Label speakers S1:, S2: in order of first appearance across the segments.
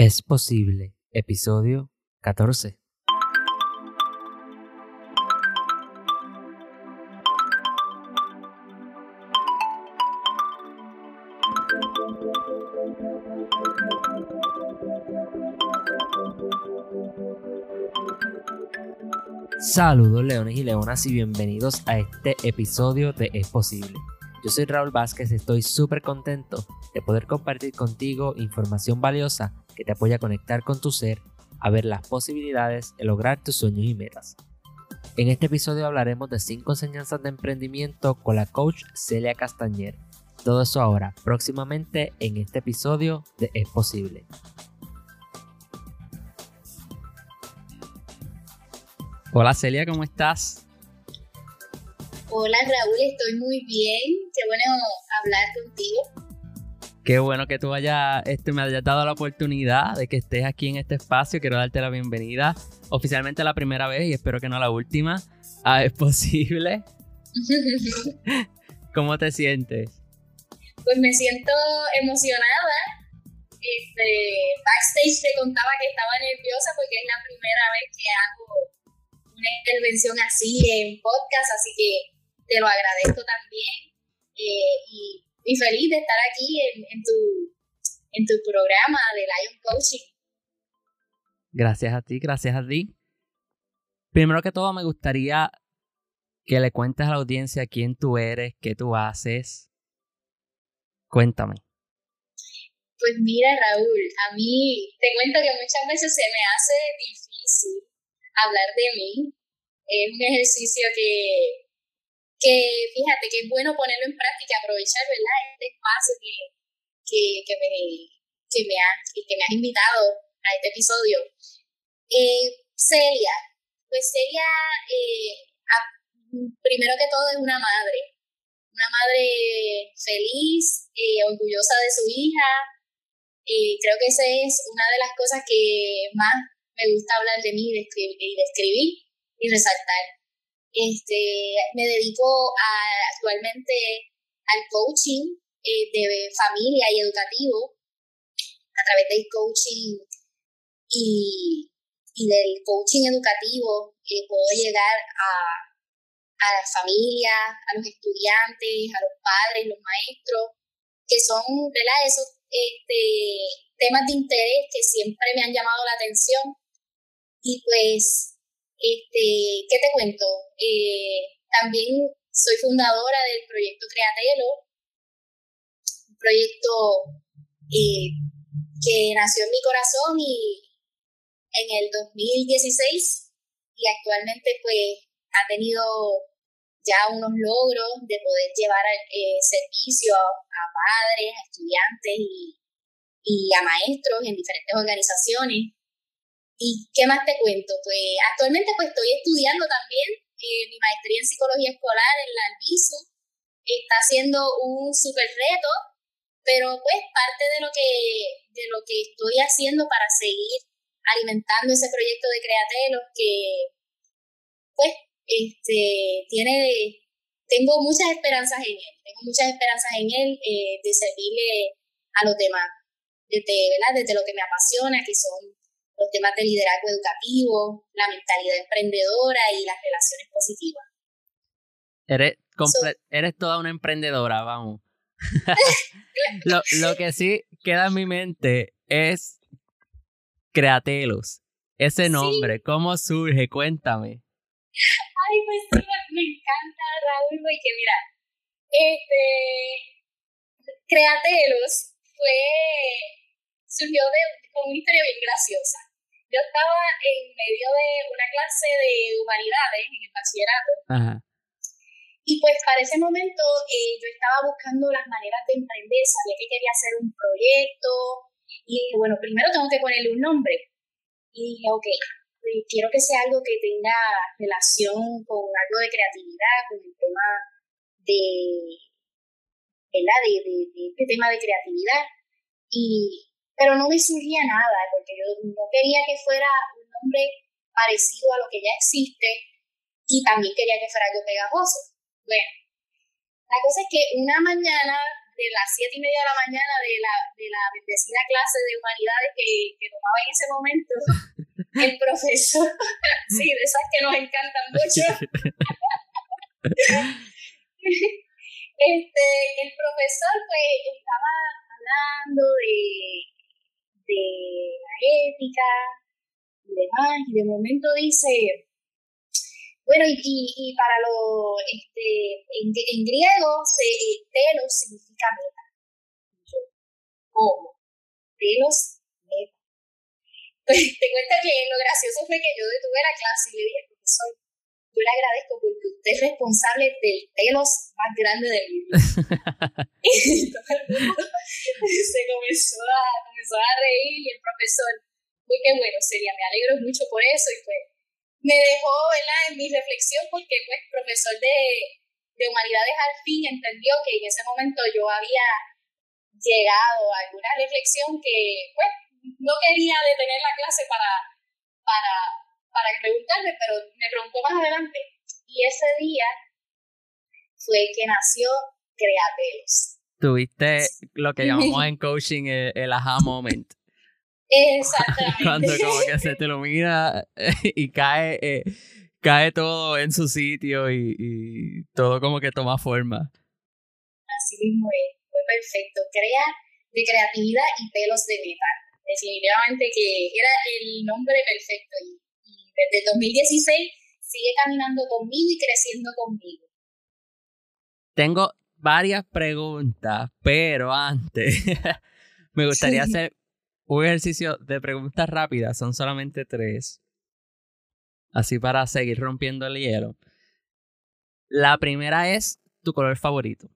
S1: Es posible, episodio 14. Saludos leones y leonas y bienvenidos a este episodio de Es Posible. Yo soy Raúl Vázquez y estoy súper contento de poder compartir contigo información valiosa que te apoya a conectar con tu ser, a ver las posibilidades de lograr tus sueños y metas. En este episodio hablaremos de 5 enseñanzas de emprendimiento con la coach Celia Castañer. Todo eso ahora, próximamente en este episodio de Es Posible. Hola Celia, ¿cómo estás?
S2: Hola Raúl, estoy muy bien. Qué bueno hablar contigo.
S1: Qué bueno que tú hayas, este, me hayas dado la oportunidad de que estés aquí en este espacio. Quiero darte la bienvenida oficialmente la primera vez y espero que no la última. Ah, es posible. ¿Cómo te sientes?
S2: Pues me siento emocionada. Este, backstage te contaba que estaba nerviosa porque es la primera vez que hago una intervención así en podcast, así que te lo agradezco también eh, y, feliz de estar aquí en, tu, en tu programa de Lion Coaching.
S1: Gracias a ti, gracias a ti. Primero que todo me gustaría que le cuentes a la audiencia quién tú eres, qué tú haces. Cuéntame.
S2: Pues mira, Raúl, a mí te cuento que muchas veces se me hace difícil hablar de mí. Es un ejercicio que, que fíjate, que es bueno ponerlo en práctica, aprovechar, ¿verdad? Este espacio que, que, que, me, que, me, ha, que me has invitado a este episodio. Eh, Celia, pues Celia, eh, primero que todo es una madre, una madre feliz, eh, orgullosa de su hija. creo que esa es una de las cosas que más me gusta hablar de mí y de escribir y resaltar. Este, me dedico a, actualmente al coaching eh, de familia y educativo a través del coaching y, y del coaching educativo eh, puedo llegar a, a las familias, a los estudiantes, a los padres, los maestros, que son ¿verdad? esos este, temas de interés que siempre me han llamado la atención y pues, este, ¿qué te cuento? Eh, también soy fundadora del proyecto Createlo, un proyecto eh, que nació en mi corazón y en el 2016 y actualmente pues ha tenido ya unos logros de poder llevar eh, servicio a, padres, a estudiantes y, y a maestros en diferentes organizaciones ¿Y qué más te cuento? Pues actualmente pues estoy estudiando también eh, mi maestría en psicología escolar en la Albizu. Está siendo un súper reto, pero pues parte de lo que de lo que estoy haciendo para seguir alimentando ese proyecto de Createlos que pues este tiene tengo muchas esperanzas en él, tengo muchas esperanzas en él eh, de servirle a los demás desde, desde lo que me apasiona, que son los temas de liderazgo educativo, la mentalidad emprendedora y las relaciones positivas.
S1: Eres, eres toda una emprendedora, vamos. lo, lo, que sí queda en mi mente es Createlos. Ese nombre, ¿cómo surge? Cuéntame.
S2: Ay, pues sí, me encanta, Raúl, porque mira, este, Createlos fue, surgió de, con una historia bien graciosa yo estaba en medio de una clase de humanidades en el bachillerato. Y pues para ese momento eh, yo estaba buscando las maneras de emprender, sabía que quería hacer un proyecto y dije, bueno, primero tengo que ponerle un nombre. Y dije, ok, pues, quiero que sea algo que tenga relación con algo de creatividad, con el tema de, ¿verdad? De, de, de este tema de creatividad. Y pero no me surgía nada, porque yo no quería que fuera un nombre parecido a lo que ya existe y también quería que fuera algo pegajoso. Bueno, la cosa es que una mañana de las siete y media de la mañana de la, de la bendecida clase de humanidades que, que tomaba en ese momento, el profesor, sí, de esas que nos encantan mucho, este, el profesor pues estaba hablando de, de la ética y demás, y de momento dice, bueno, y, y, para lo, este, en, en griego, se, telos significa meta. ¿Cómo? Telos, meta. Pues te cuento que lo gracioso fue que yo detuve la clase y le dije, profesor, yo le agradezco porque usted es responsable del telos más grande del mundo. y todo el mundo se comenzó a, comenzó a reír y el profesor, muy que bueno sería, me alegro mucho por eso y pues me dejó en mi reflexión porque pues profesor de, de humanidades al fin entendió que en ese momento yo había llegado a alguna reflexión que pues no quería detener la clase para, para, para preguntarme, pero me preguntó más adelante. Y ese día fue que nació Createlos.
S1: Tuviste lo que llamamos en coaching el, el aha moment.
S2: Exactamente.
S1: Cuando como que se te ilumina y cae, eh, cae todo en su sitio y, y, todo como que toma forma.
S2: Así mismo es, fue perfecto. Crea de creatividad y pelos de metal. Definitivamente que era el nombre perfecto y, desde 2016 sigue caminando conmigo y creciendo conmigo.
S1: Tengo varias preguntas, pero antes me gustaría hacer un ejercicio de preguntas rápidas, son solamente tres. Así para seguir rompiendo el hielo. La primera es tu color favorito.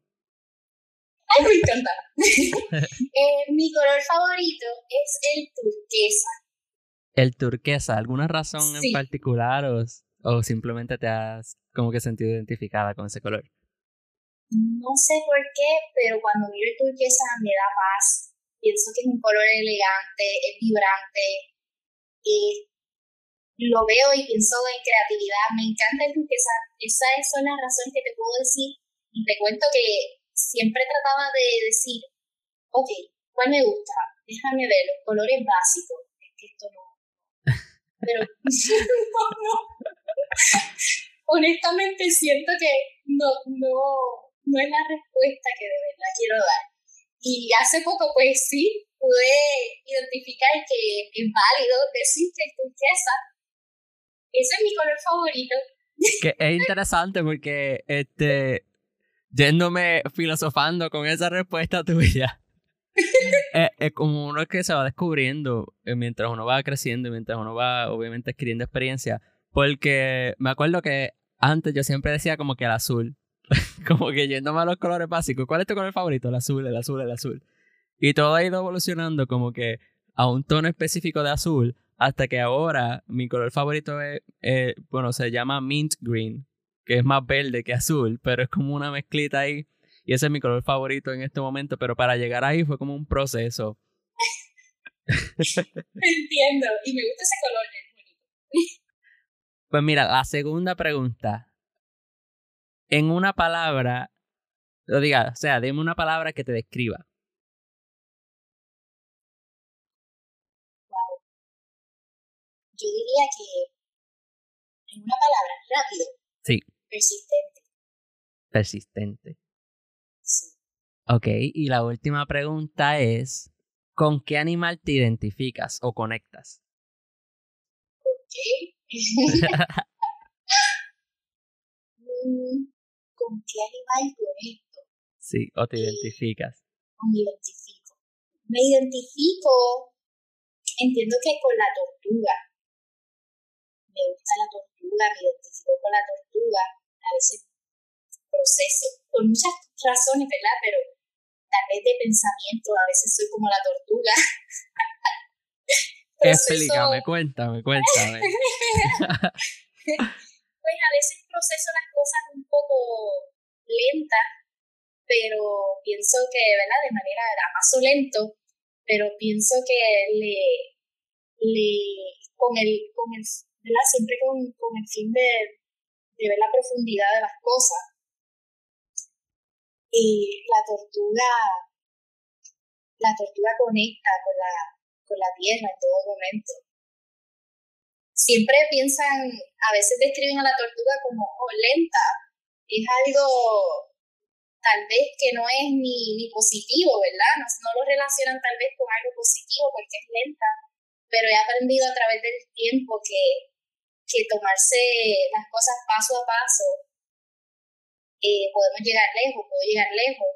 S2: Ay, me encanta. eh, mi color favorito es el turquesa.
S1: El turquesa, ¿alguna razón en particular o, o simplemente te has como que sentido identificada con ese color?
S2: No sé por qué, pero cuando miro el turquesa me da paz pienso que es un color elegante, es vibrante, y lo veo y pienso en creatividad, me encanta el turquesa, esas son las razones que te puedo decir, y te cuento que siempre trataba de decir, ok, ¿cuál me gusta? Déjame ver, los colores básicos, es que esto no, pero no, honestamente siento que no, no, no es la respuesta que de verdad quiero dar. Y hace poco, pues sí, pude identificar que es válido decir que es turquesa. Ese es mi color favorito.
S1: Que es interesante porque, este, yéndome filosofando con esa respuesta tuya, es, como uno que se va descubriendo eh, mientras uno va creciendo mientras uno va, obviamente, adquiriendo experiencia. Porque me acuerdo que antes yo siempre decía como que el azul. como que yéndome a los colores básicos. ¿Cuál es tu color favorito? El azul, el azul, el azul. Y todo ha ido evolucionando como que a un tono específico de azul hasta que ahora mi color favorito es, eh, bueno, se llama mint green, que es más verde que azul, pero es como una mezclita ahí. Y ese es mi color favorito en este momento, pero para llegar ahí fue como un proceso.
S2: Entiendo, y me gusta ese color, es bonito.
S1: Pues mira, la segunda pregunta en una palabra, lo diga, o sea, dime una palabra que te describa.
S2: Wow. Yo diría que en una palabra, rápido.
S1: Sí.
S2: Persistente.
S1: Persistente. Ok, y la última pregunta es, ¿con qué animal te identificas o conectas?
S2: Ok. Mm, con qué animal conecto.
S1: Sí, o te identificas.
S2: O me identifico. Me identifico, entiendo que con la tortuga. Me gusta la tortuga, me identifico con la tortuga. A veces proceso, por muchas razones, ¿verdad? Pero tal vez de pensamiento, a veces soy como la tortuga.
S1: Explícame, cuéntame, cuéntame.
S2: pues a veces proceso las cosas un poco lentas, pero pienso que, ¿verdad? De manera a paso lento, pero pienso que le, le con el, con el, ¿verdad? Siempre con, con el fin de, de ver la profundidad de las cosas. Y la tortuga, la tortuga conecta con la, con la tierra en todo momento. Siempre piensan, a veces describen a la tortuga como oh, lenta. Es algo tal vez que no es ni, ni positivo, ¿verdad? No, no, lo relacionan tal vez con algo positivo porque es lenta, pero he aprendido a través del tiempo que, que tomarse las cosas paso a paso, eh, podemos llegar lejos, puedo llegar lejos.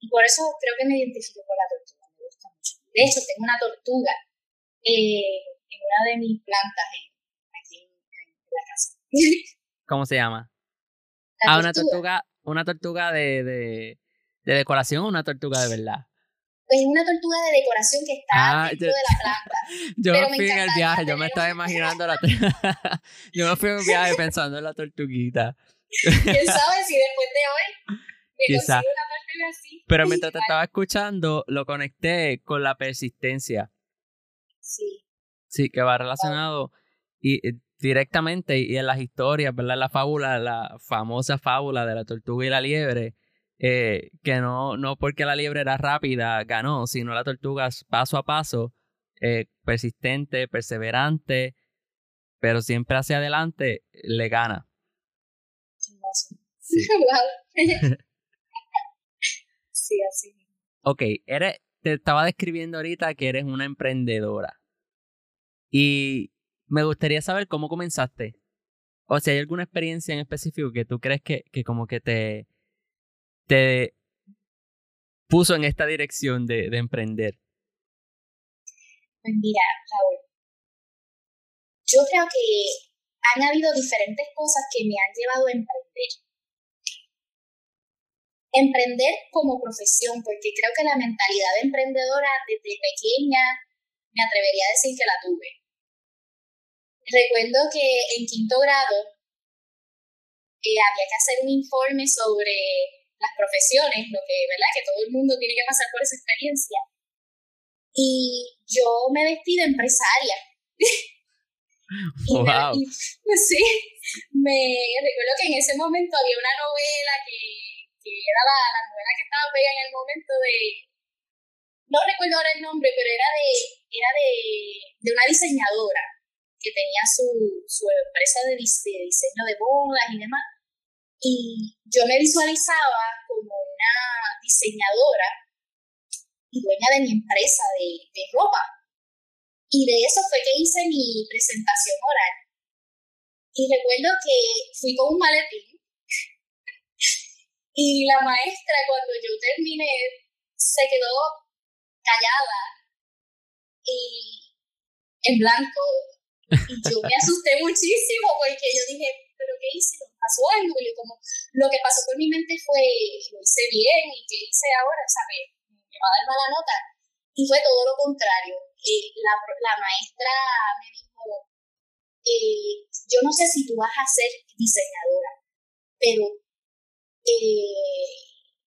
S2: Y por eso creo que me identifico con la tortuga, me gusta mucho. De hecho, tengo una tortuga eh, en una de mis plantas aquí en, la casa.
S1: ¿Cómo se llama? ah, una tortuga una tortuga de, de, de decoración o una tortuga de verdad?
S2: Pues una tortuga de decoración que está ah, dentro de la planta.
S1: yo me fui en el viaje, yo me estaba imaginando la Yo me fui en un viaje pensando en la tortuguita.
S2: ¿Quién sabe si después de hoy me Quizá. una tortuga así?
S1: Pero mientras te estaba escuchando, lo conecté con la persistencia.
S2: Sí.
S1: Sí, que va relacionado y directamente y en las historias, ¿verdad? La fábula, la famosa fábula de la tortuga y la liebre, eh, que no, no porque la liebre era rápida ganó, sino la tortuga paso a paso, eh, persistente, perseverante, pero siempre hacia adelante, le gana.
S2: Sí, sí así.
S1: Ok, eres, te estaba describiendo ahorita que eres una emprendedora. Y me gustaría saber cómo comenzaste. O si hay alguna experiencia en específico que tú crees que, que como que te, te puso en esta dirección de, de emprender.
S2: Pues mira, Raúl, yo creo que han habido diferentes cosas que me han llevado a emprender. Emprender como profesión, porque creo que la mentalidad de emprendedora desde pequeña me atrevería a decir que la tuve. Recuerdo que en quinto grado eh, había que hacer un informe sobre las profesiones, lo que, ¿verdad? Que todo el mundo tiene que pasar por esa experiencia. Y yo me vestí de empresaria.
S1: wow.
S2: sí, me recuerdo que en ese momento había una novela que, que era la, la, novela que estaba pegada en el momento de, no recuerdo ahora el nombre, pero era de, era de, de una diseñadora que tenía su, su empresa de, diseño de bodas y demás. Y yo me visualizaba como una diseñadora y dueña de mi empresa de, de ropa. Y de eso fue que hice mi presentación oral. Y recuerdo que fui con un maletín y la maestra cuando yo terminé se quedó callada y en blanco y yo me asusté muchísimo porque yo dije, ¿pero qué hice? ¿Pasó algo? Y como, lo que pasó por mi mente fue, lo hice bien y qué hice ahora, o sea, me, va a dar mala nota. Y fue todo lo contrario. Eh, la, la, maestra me dijo, eh, yo no sé si tú vas a ser diseñadora, pero eh,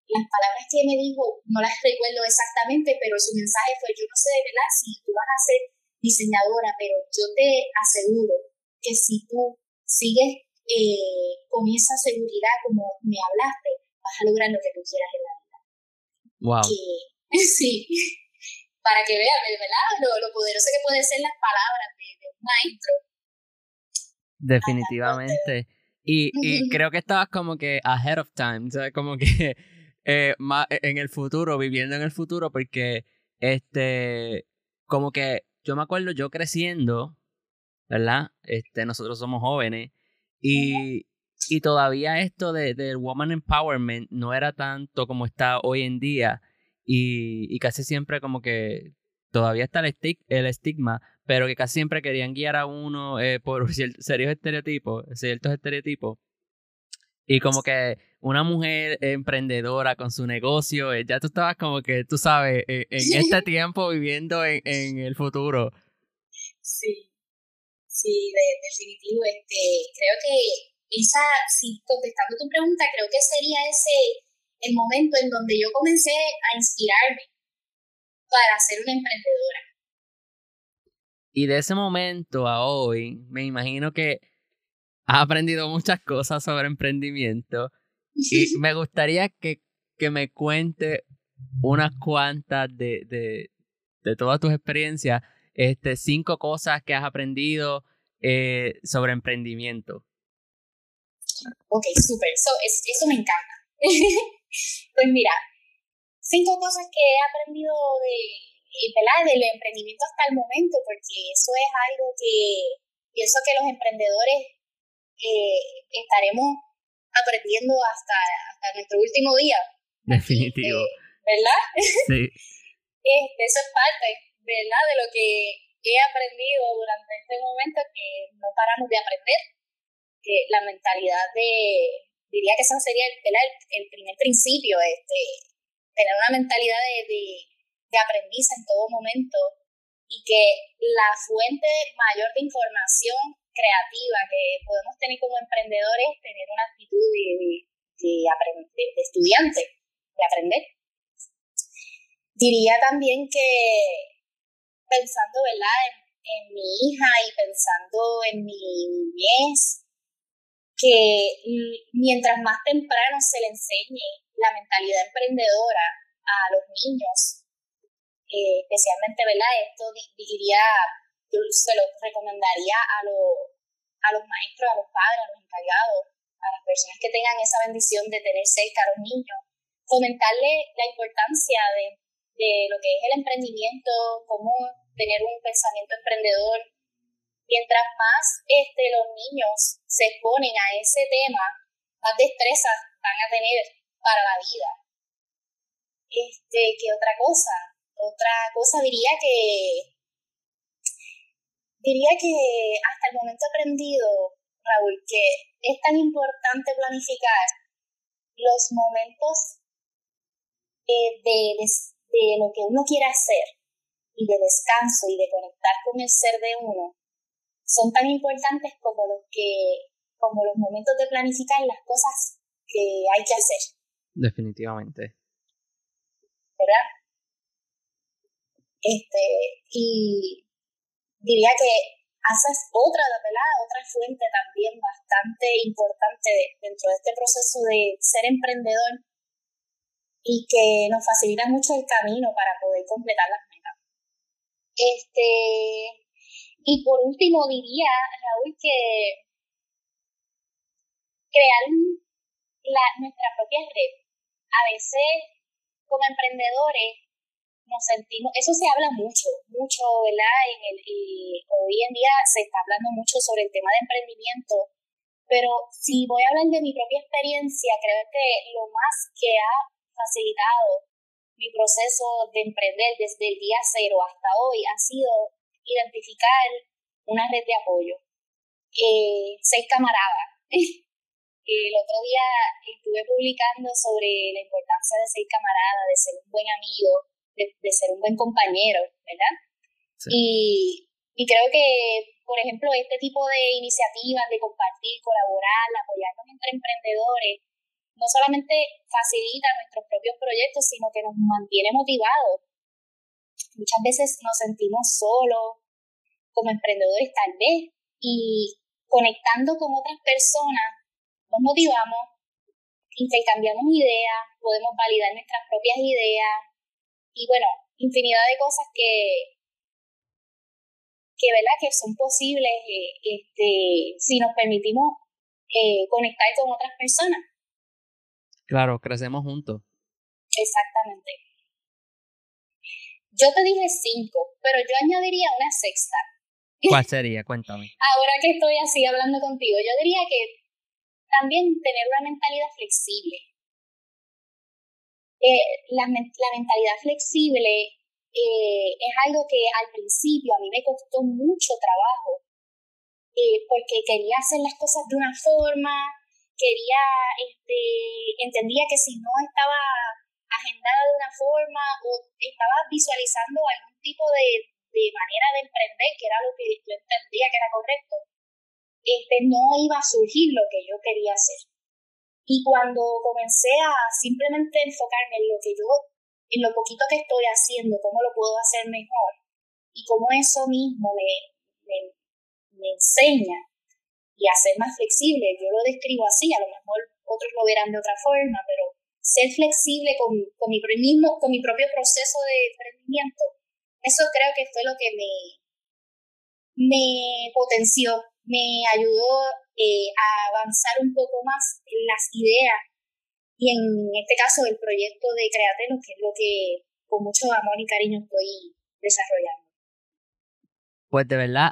S2: las palabras que me dijo no las recuerdo exactamente, pero su mensaje fue, yo no sé de verdad si tú vas a ser diseñadora, pero yo te aseguro que si tú sigues eh, con esa seguridad como me hablaste, vas a lograr lo que tú quieras en la vida.
S1: Wow.
S2: sí, para que vean, ¿verdad? Lo, lo poderoso que pueden ser las palabras de, un maestro.
S1: Definitivamente. Y, y creo que estabas como que ahead of time, ¿sabes? Como que eh, más en el futuro, viviendo en el futuro, porque este, como que yo me acuerdo yo creciendo, ¿verdad? Este, nosotros somos jóvenes y, y todavía esto de, del woman empowerment no era tanto como está hoy en día y, y casi siempre como que todavía está el, el estigma, pero que casi siempre querían guiar a uno eh, por serios estereotipos, ciertos estereotipos. Y como que una mujer emprendedora con su negocio, eh, ya tú estabas como que, tú sabes, eh, en este tiempo viviendo en, en, el futuro.
S2: Sí, sí, de, definitivo. Este, creo que esa, si contestando tu pregunta, creo que sería ese el momento en donde yo comencé a inspirarme para ser una emprendedora.
S1: Y de ese momento a hoy, me imagino que has aprendido muchas cosas sobre emprendimiento y me gustaría que que me cuente unas cuantas de, de, de todas tus experiencias, este, cinco cosas que has aprendido eh, sobre emprendimiento.
S2: Ok, súper, eso, eso me encanta. pues mira, cinco cosas que he aprendido de, ¿verdad? del emprendimiento hasta el momento, porque eso es algo que pienso que los emprendedores eh, estaremos aprendiendo hasta, hasta nuestro último día.
S1: Definitivo.
S2: Eh, ¿Verdad?
S1: Sí.
S2: este, eso es parte, ¿verdad? De lo que he aprendido durante este momento, que no paramos de aprender, que la mentalidad de, diría que ese sería el, el, primer principio, este, tener una mentalidad de, de, de aprendiz en todo momento y que la fuente mayor de información creativa que podemos tener como emprendedores es tener una actitud de, de, de, estudiante, de aprender. Diría también que pensando ¿verdad? En, en mi hija y pensando en mi niñez, que mientras más temprano se le enseñe la mentalidad emprendedora a los niños, eh, especialmente, ¿verdad? Esto diría, yo se lo recomendaría a, a los maestros, a los padres, a los encargados, a las personas que tengan esa bendición de tener cerca a los niños, fomentarle la importancia de, de lo que es el emprendimiento, cómo tener un pensamiento emprendedor. Mientras más este, los niños se exponen a ese tema, más destrezas van a tener para la vida. Este, ¿qué otra cosa? Otra cosa diría que diría que hasta el momento he aprendido, Raúl, que es tan importante planificar los momentos eh, de, de, lo que uno quiere hacer y de descanso y de conectar con el ser de uno son tan importantes como los que como los momentos de planificar las cosas que hay que hacer.
S1: Definitivamente.
S2: ¿Verdad? Este, y diría que haces otra, ¿verdad? Otra fuente también bastante importante dentro de este proceso de ser emprendedor y que nos facilita mucho el camino para poder completar las este, y por último diría, Raúl, que crear la, nuestra propia red. A veces, como emprendedores, nos sentimos, eso se habla mucho, mucho, ¿verdad? En el, hoy en día se está hablando mucho sobre el tema de emprendimiento, pero si voy a hablar de mi propia experiencia, creo que lo más que ha facilitado mi proceso de emprender desde el día cero hasta hoy ha sido identificar una red de apoyo. Eh, seis camaradas. el otro día estuve publicando sobre la importancia de ser camarada, de ser un buen amigo, de, ser un buen compañero, ¿verdad? Y, y creo que, por ejemplo, este tipo de iniciativas de compartir, colaborar, apoyarnos entre emprendedores, no solamente facilita nuestros propios proyectos, sino que nos mantiene motivados. Muchas veces nos sentimos solos como emprendedores tal vez y conectando con otras personas nos motivamos, intercambiamos ideas, podemos validar nuestras propias ideas y bueno, infinidad de cosas que, que, ¿verdad? que son posibles eh, este, si nos permitimos eh, conectar con otras personas.
S1: Claro, crecemos juntos.
S2: Exactamente. Yo te dije cinco, pero yo añadiría una sexta.
S1: ¿Cuál sería? Cuéntame.
S2: Ahora que estoy así hablando contigo, yo diría que también tener una mentalidad flexible. Eh, la, la, mentalidad flexible eh, es algo que al principio a mí me costó mucho trabajo, eh, porque quería hacer las cosas de una forma, quería, este, entendía que si no estaba agendada de una forma o estaba visualizando algún tipo de, de manera de emprender, que era lo que yo entendía que era correcto, este, no iba a surgir lo que yo quería hacer. Y cuando comencé a simplemente enfocarme en lo que yo, en lo poquito que estoy haciendo, cómo lo puedo hacer mejor, y cómo eso mismo me, me, enseña y hacer más flexible. Yo lo describo así, a lo mejor otros lo verán de otra forma, pero ser flexible con, con, mi, mismo, con mi propio proceso de emprendimiento, eso creo que fue lo que me, me potenció, me ayudó eh, a avanzar un poco más en las ideas y en este caso el proyecto de Createlo, que es lo que con mucho amor y cariño estoy desarrollando.
S1: Pues de verdad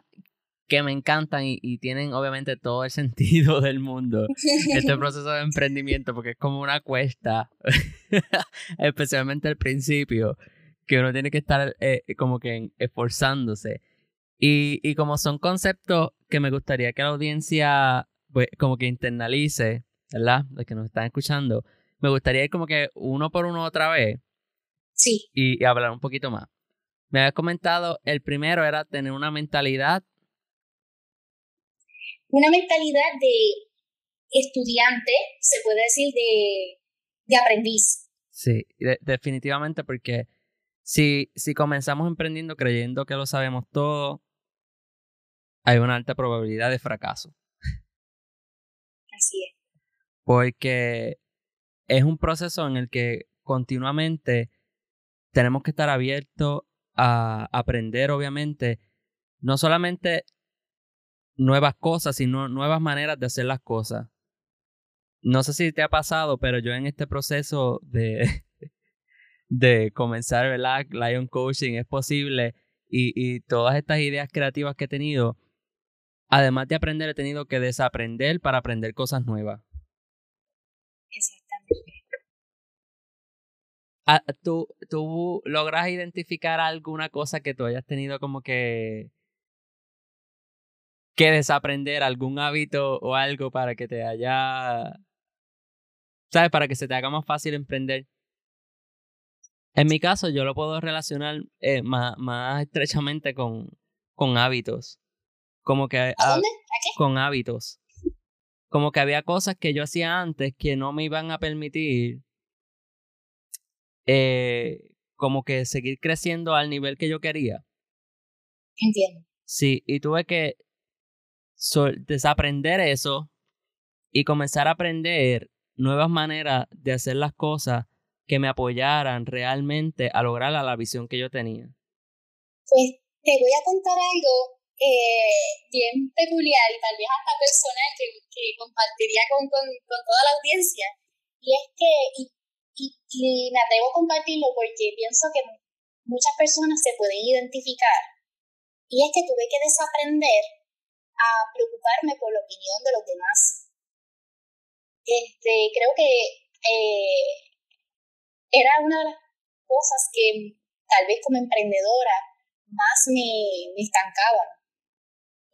S1: que me encantan y, tienen obviamente todo el sentido del mundo este proceso de emprendimiento porque es como una cuesta, especialmente al principio, que uno tiene que estar eh, como que esforzándose. Y, y como son conceptos que me gustaría que la audiencia pues, como que internalice, ¿verdad? Los que nos están escuchando, me gustaría ir como que uno por uno otra vez.
S2: Sí.
S1: Y, y hablar un poquito más. Me habías comentado, el primero era tener una mentalidad
S2: una mentalidad de estudiante, se puede decir, de, de aprendiz.
S1: Sí, definitivamente porque si, si comenzamos emprendiendo creyendo que lo sabemos todo, hay una alta probabilidad de fracaso.
S2: Así es.
S1: Porque es un proceso en el que continuamente tenemos que estar abiertos a aprender, obviamente, no solamente nuevas cosas, sino nuevas maneras de hacer las cosas. No sé si te ha pasado, pero yo en este proceso de, de comenzar, ¿verdad? Lion Coaching es posible y, y todas estas ideas creativas que he tenido, además de aprender, he tenido que desaprender para aprender cosas nuevas.
S2: Exactamente.
S1: Ah, ¿Tú, ¿Tú logras identificar alguna cosa que tú hayas tenido como que que desaprender algún hábito o algo para que te haya, ¿sabes? Para que se te haga más fácil emprender. En mi caso, yo lo puedo relacionar eh, más, más, estrechamente con, con hábitos. Como que...
S2: ¿A dónde?
S1: Con hábitos. Como que había cosas que yo hacía antes que no me iban a permitir eh, como que seguir creciendo al nivel que yo quería.
S2: Entiendo.
S1: Sí, y tuve que desaprender eso y comenzar a aprender nuevas maneras de hacer las cosas que me apoyaran realmente a lograr la, visión que yo tenía.
S2: Pues te voy a contar algo eh, bien peculiar y tal vez hasta personal que, que compartiría con, con, con, toda la audiencia. Y es que, y, y, y me atrevo a compartirlo porque pienso que muchas personas se pueden identificar. Y es que tuve que desaprender a preocuparme por la opinión de los demás. Este, creo que eh, era una de las cosas que tal vez como emprendedora más me, me estancaban.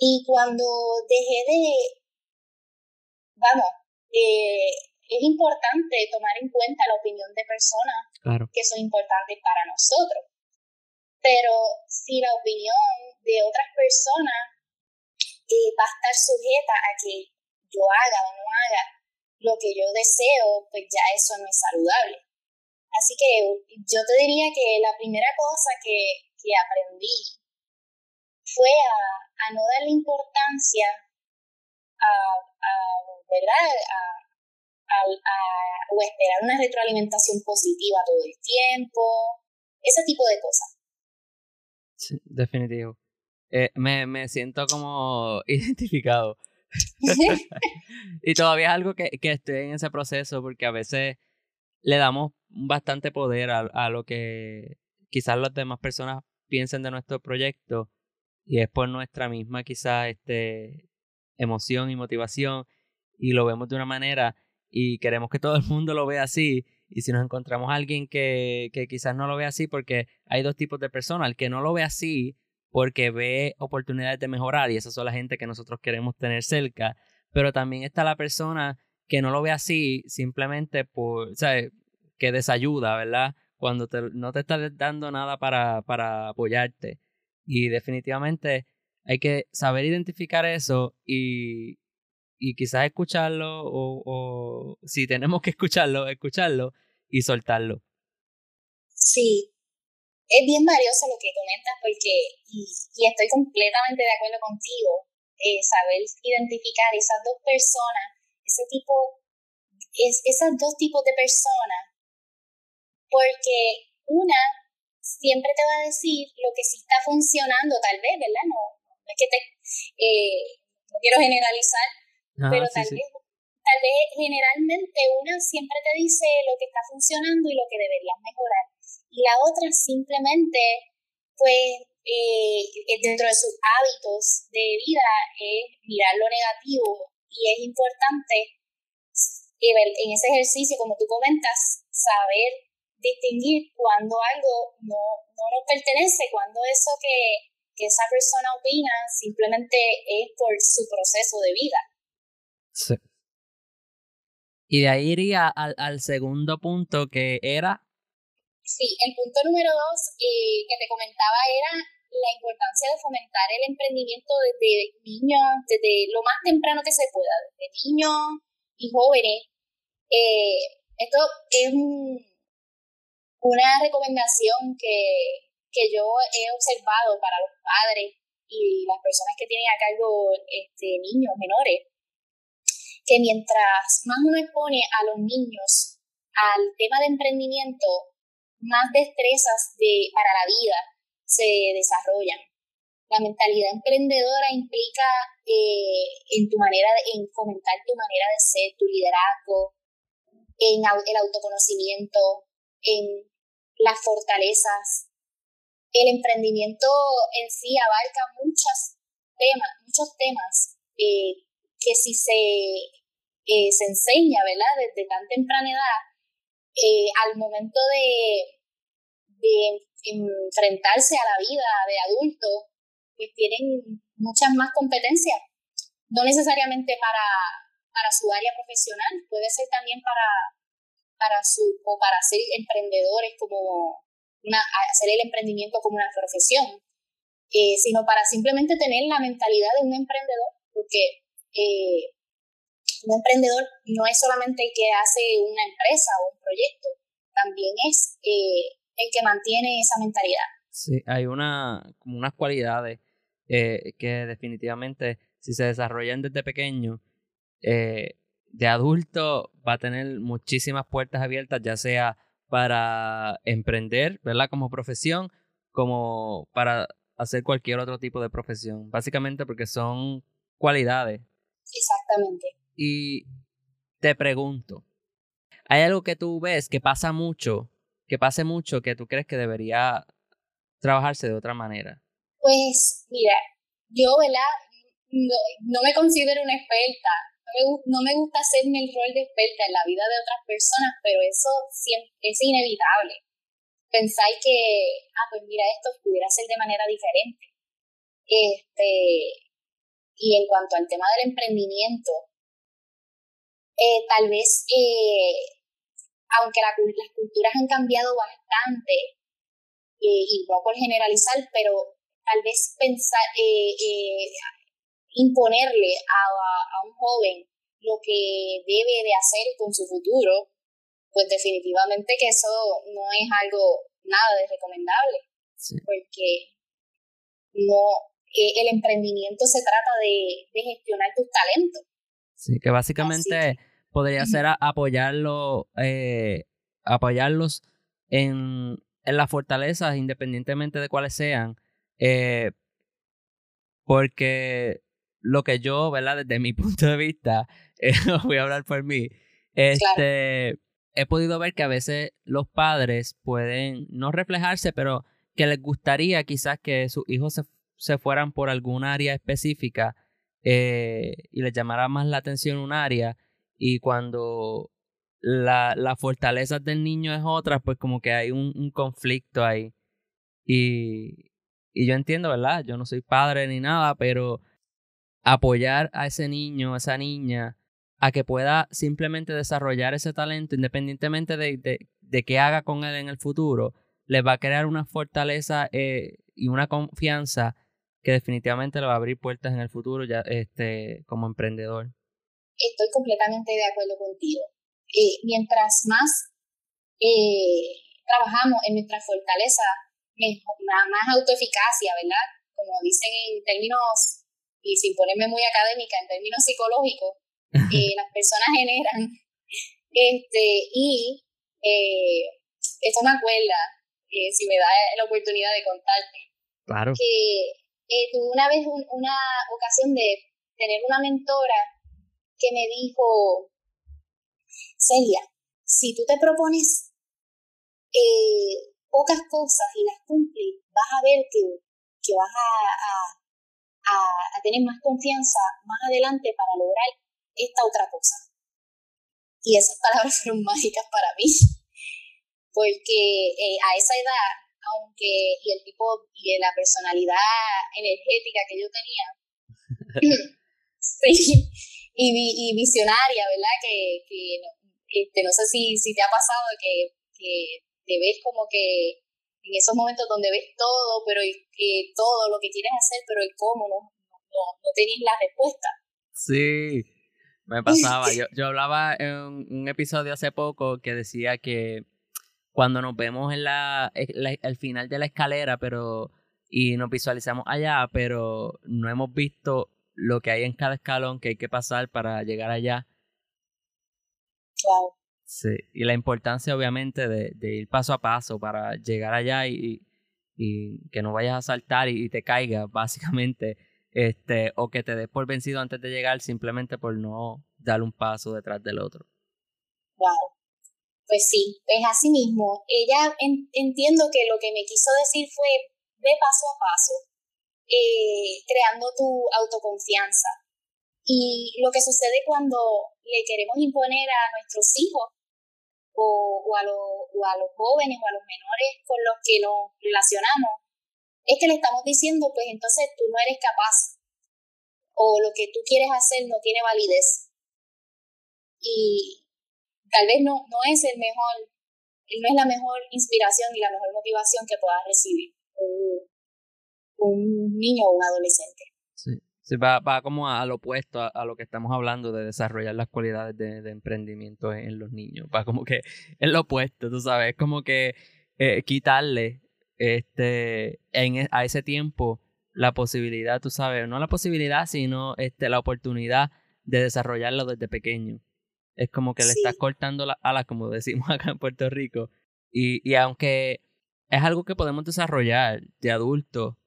S2: Y cuando dejé de, vamos, eh, es importante tomar en cuenta la opinión de personas que son importantes para nosotros. Pero si la opinión de otras personas va a estar sujeta a que yo haga o no haga lo que yo deseo, pues ya eso no es saludable. Así que yo te diría que la primera cosa que, que aprendí fue a, a, no darle importancia a, a ¿verdad? A, a, o esperar una retroalimentación positiva todo el tiempo, ese tipo de cosas.
S1: Sí, definitivo. Eh, me, me siento como identificado. y todavía es algo que, que estoy en ese proceso porque a veces le damos bastante poder a, a lo que quizás las demás personas piensen de nuestro proyecto y es por nuestra misma quizás este, emoción y motivación y lo vemos de una manera y queremos que todo el mundo lo vea así y si nos encontramos a alguien que, que quizás no lo ve así porque hay dos tipos de personas, el que no lo ve así porque ve oportunidades de mejorar y esas son la gente que nosotros queremos tener cerca, pero también está la persona que no lo ve así simplemente por, ¿sabes? Que desayuda, ¿verdad? Cuando no te está dando nada para, para apoyarte. Y definitivamente hay que saber identificar eso y, y quizás escucharlo o, o si tenemos que escucharlo, escucharlo y soltarlo.
S2: Sí, es bien valioso lo que comentas porque, y, estoy completamente de acuerdo contigo, eh, saber identificar esas dos personas, ese tipo, es, esos dos tipos de personas porque una siempre te va a decir lo que sí está funcionando, tal vez, ¿verdad? No, no es que te, eh, no quiero generalizar, pero tal vez tal vez generalmente una siempre te dice lo que está funcionando y lo que deberías mejorar. Y la otra simplemente, pues, eh, dentro de sus hábitos de vida es mirar lo negativo y es importante en ese ejercicio, como tú comentas, saber distinguir cuando algo no, no nos pertenece, cuando eso que, que esa persona opina simplemente es por su proceso de vida.
S1: Sí. Y de ahí iría al, al segundo punto que era...
S2: Sí, el punto número dos eh, que te comentaba era la importancia de fomentar el emprendimiento desde niños, desde lo más temprano que se pueda, desde niños y jóvenes. Eh, esto es una recomendación que, que yo he observado para los padres y las personas que tienen a cargo este, niños menores que mientras más uno expone a los niños al tema de emprendimiento, más destrezas de, para la vida se desarrollan. La mentalidad emprendedora implica eh, en tu manera, de, en fomentar tu manera de ser, tu liderazgo, en el autoconocimiento, en las fortalezas. El emprendimiento en sí abarca muchos temas, muchos temas eh, que si se, eh, se enseña, ¿verdad? Desde tan temprana edad, eh, al momento de, enfrentarse a la vida de adulto, pues tienen muchas más competencias. No necesariamente para, para su área profesional, puede ser también para, para su, o para ser emprendedores como una, hacer el emprendimiento como una profesión, eh, sino para simplemente tener la mentalidad de un emprendedor, porque eh, un emprendedor no es solamente el que hace una empresa o un proyecto, también es eh, el que mantiene esa mentalidad.
S1: Sí, hay una, como unas cualidades eh, que definitivamente si se desarrollan desde pequeño, de adulto va a tener muchísimas puertas abiertas, ya sea para emprender, ¿verdad? Como profesión, como para hacer cualquier otro tipo de profesión. Básicamente porque son cualidades
S2: Exactamente.
S1: Y te pregunto, ¿hay algo que tú ves que pasa mucho, que pase mucho, que tú crees que debería trabajarse de otra manera?
S2: Pues mira, yo, ¿verdad? No, me considero una experta, no me, gusta hacerme el rol de experta en la vida de otras personas, pero eso es inevitable. Pensáis que, ah, pues mira, esto pudiera ser de manera diferente. Este, y en cuanto al tema del emprendimiento, eh, tal vez, eh, aunque las culturas han cambiado bastante, eh, y no por generalizar, pero tal vez pensar, imponerle a, a, un joven lo que debe de hacer con su futuro, pues definitivamente que eso no es algo nada de recomendable, porque no, el emprendimiento se trata de, gestionar tus talentos.
S1: Sí, que básicamente podría ser apoyarlo, eh, apoyarlos en, en, las fortalezas, independientemente de cuáles sean, eh, porque lo que yo, ¿verdad? Desde mi punto de vista, eh, voy a hablar por mí, este, he podido ver que a veces los padres pueden no reflejarse, pero que les gustaría quizás que sus hijos se se fueran por algún área específica eh, y les llamara más la atención un área y cuando la, la fortaleza del niño es otra, pues como que hay un, conflicto ahí. Y, y yo entiendo, ¿verdad? Yo no soy padre ni nada, pero apoyar a ese niño, a esa niña, a que pueda simplemente desarrollar ese talento independientemente de, de, de qué haga con él en el futuro, les va a crear una fortaleza eh, y una confianza que definitivamente le va a abrir puertas en el futuro ya este como emprendedor.
S2: Estoy completamente de acuerdo contigo. Eh, mientras más eh, trabajamos en nuestra fortaleza, más, más autoeficacia, ¿verdad? Como dicen en términos, y sin ponerme muy académica, en términos psicológicos, eh, las personas generan, este, y esto me acuerda, eh, si me da la oportunidad de contarte,
S1: claro.
S2: que eh, tuve una vez una ocasión de tener una mentora que me dijo, Celia, si tú te propones eh, pocas cosas y las cumples, vas a ver que, que vas a, a, tener más confianza más adelante para lograr esta otra cosa. Y esas palabras fueron mágicas para mí, porque eh, a esa edad, aunque y el tipo y la personalidad energética que yo tenía, sí, y, y, visionaria, ¿verdad? Que, que no, este, no sé si, si te ha pasado que, que te ves como que en esos momentos donde ves todo, pero que todo lo que quieres hacer, pero el cómo no, no, no tenés la respuesta.
S1: Sí, me pasaba. yo, yo hablaba en un episodio hace poco que decía que cuando nos vemos en la, el final de la escalera, pero y nos visualizamos allá, pero no hemos visto lo que hay en cada escalón que hay que pasar para llegar allá.
S2: Claro.
S1: Sí, y la importancia obviamente de, de ir paso a paso para llegar allá y, que no vayas a saltar y, te caigas, básicamente, este, o que te des por vencido antes de llegar simplemente por no dar un paso detrás del otro.
S2: Wow. Pues sí, es así mismo. Ella entiendo que lo que me quiso decir fue ve paso a paso, eh, creando tu autoconfianza. Y lo que sucede cuando le queremos imponer a nuestros hijos o, o, a a los jóvenes o a los menores con los que nos relacionamos, es que le estamos diciendo, pues entonces tú no eres capaz o lo que tú quieres hacer no tiene validez. Y tal vez no, no es el mejor, no es la mejor inspiración y la mejor motivación que puedas recibir un, un niño o un adolescente.
S1: Sí, va, va como al opuesto a, lo que estamos hablando de desarrollar las cualidades de, emprendimiento en, los niños. Va como que es lo opuesto, tú sabes, es como que eh, quitarle este, en, e, a ese tiempo la posibilidad, tú sabes, no la posibilidad, sino este, la oportunidad de desarrollarlo desde pequeño. Es como que le estás cortando las alas, como decimos acá en Puerto Rico. Y, y aunque es algo que podemos desarrollar de adulto,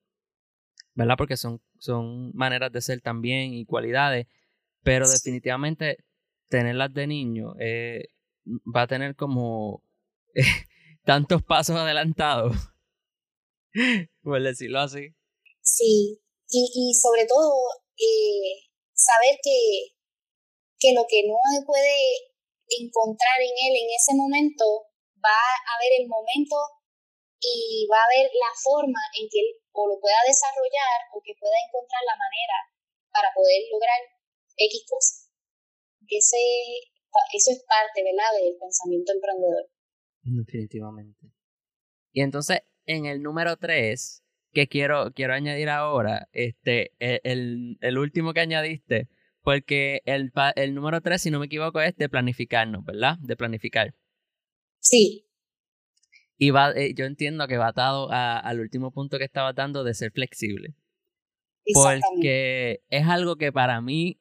S1: ¿verdad? Porque son son maneras de ser también y cualidades, pero definitivamente tenerlas de niño eh, va a tener como tantos pasos adelantados, por decirlo así.
S2: Sí, y, y sobre todo eh, saber que, que lo que no se puede encontrar en él en ese momento, va a haber el momento y va a haber la forma en que él o lo pueda desarrollar o que pueda encontrar la manera para poder lograr X cosa. Ese, eso es parte, ¿verdad?, del pensamiento emprendedor.
S1: Definitivamente. Y entonces, en el número 3, que quiero, quiero añadir ahora, este, e, el, el último que añadiste, porque el, el número 3, si no me equivoco, es de planificarnos, ¿verdad? De planificar.
S2: Sí,
S1: y va, eh, yo entiendo que va atado al último punto que estaba dando de ser flexible. Porque es algo que para mí,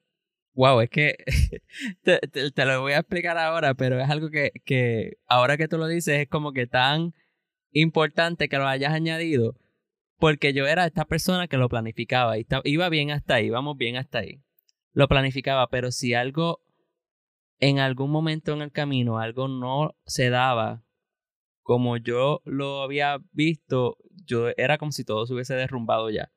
S1: wow, es que te, te, lo voy a explicar ahora, pero es algo que, que ahora que tú lo dices es como que tan importante que lo hayas añadido, porque yo era esta persona que lo planificaba y iba bien hasta ahí, vamos bien hasta ahí. Lo planificaba, pero si algo en algún momento en el camino, algo no se daba como yo lo había visto, yo era como si todo se hubiese derrumbado ya.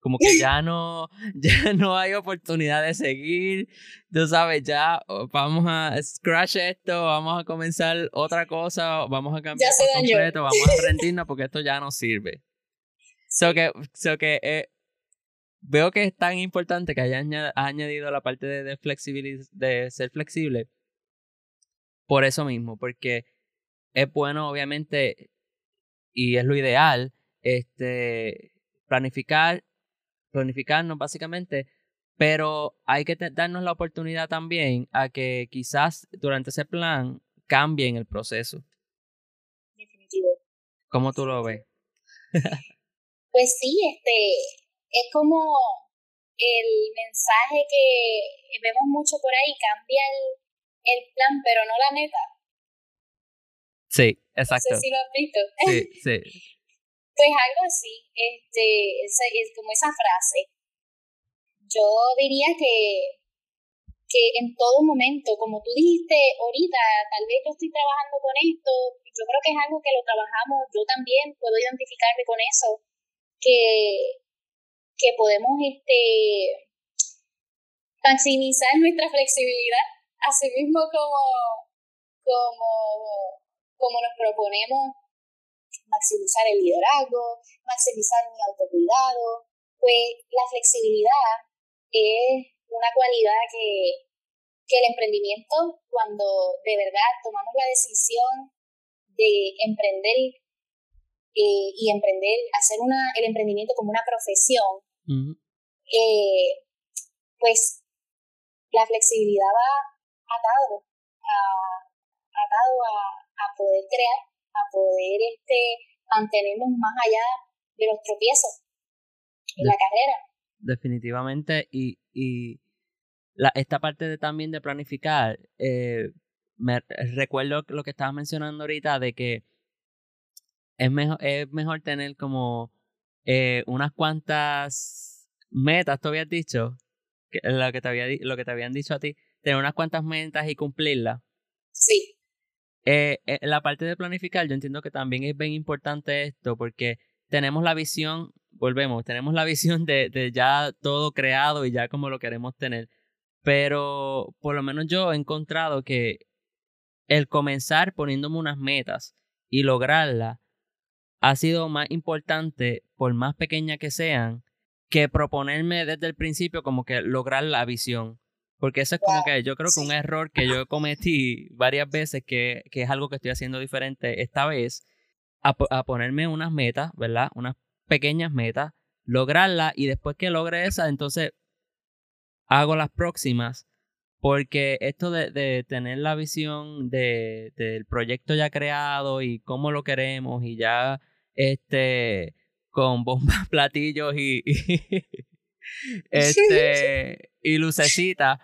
S1: Como que ya no, ya no hay oportunidad de seguir. Tú sabes, ya oh, vamos a scratch esto, vamos a comenzar otra cosa, vamos a cambiar por completo, vamos a rendirnos porque esto ya no sirve. So que, so que eh, veo que es tan importante que haya añadido la parte de, de, de ser flexible. Por eso mismo, porque es bueno, obviamente, y es lo ideal, este, planificar, planificarnos básicamente, pero hay que darnos la oportunidad también a que quizás durante ese plan cambien el proceso.
S2: Definitivo.
S1: ¿Cómo tú lo ves?
S2: pues sí, este, es como el mensaje que vemos mucho por ahí, cambia el, el plan, pero no la meta.
S1: Sí, exacto.
S2: No sé si lo has visto.
S1: Sí, sí.
S2: Pues algo así, este, es como esa frase. Yo diría que, que en todo momento, como tú dijiste ahorita, tal vez yo estoy trabajando con esto, yo creo que es algo que lo trabajamos, yo también puedo identificarme con eso, que, que podemos este, maximizar nuestra flexibilidad, así mismo como, como, como nos proponemos maximizar el liderazgo, maximizar mi autocuidado, pues la flexibilidad es una cualidad que, que el emprendimiento, cuando de verdad tomamos la decisión de emprender eh, y emprender, hacer una, el emprendimiento como una profesión, eh, pues la flexibilidad va atado a, atado a, a poder crear, a poder este, mantenernos más allá de los tropiezos en la carrera.
S1: Definitivamente, y, y la, esta parte de, también de planificar, eh, me recuerdo lo que estabas mencionando ahorita de que es mejor, es mejor tener como eh, unas cuantas metas, tú habías dicho, que, lo, que te había, lo que te habían dicho a ti, tener unas cuantas metas y cumplirlas.
S2: Sí.
S1: Eh, eh, la parte de planificar, yo entiendo que también es bien importante esto porque tenemos la visión, volvemos, tenemos la visión de, de ya todo creado y ya como lo queremos tener. Pero por lo menos yo he encontrado que el comenzar poniéndome unas metas y lograrlas ha sido más importante, por más pequeña que sean, que proponerme desde el principio como que lograr la visión. Porque eso es como que yo creo que un error que yo cometí varias veces, que, que es algo que estoy haciendo diferente esta vez, a, ponerme unas metas, ¿verdad? Unas pequeñas metas, lograrlas y después que logre esa, entonces hago las próximas porque esto de, de tener la visión de, del proyecto ya creado y cómo lo queremos y ya este con bombas, platillos y, este y lucecitas,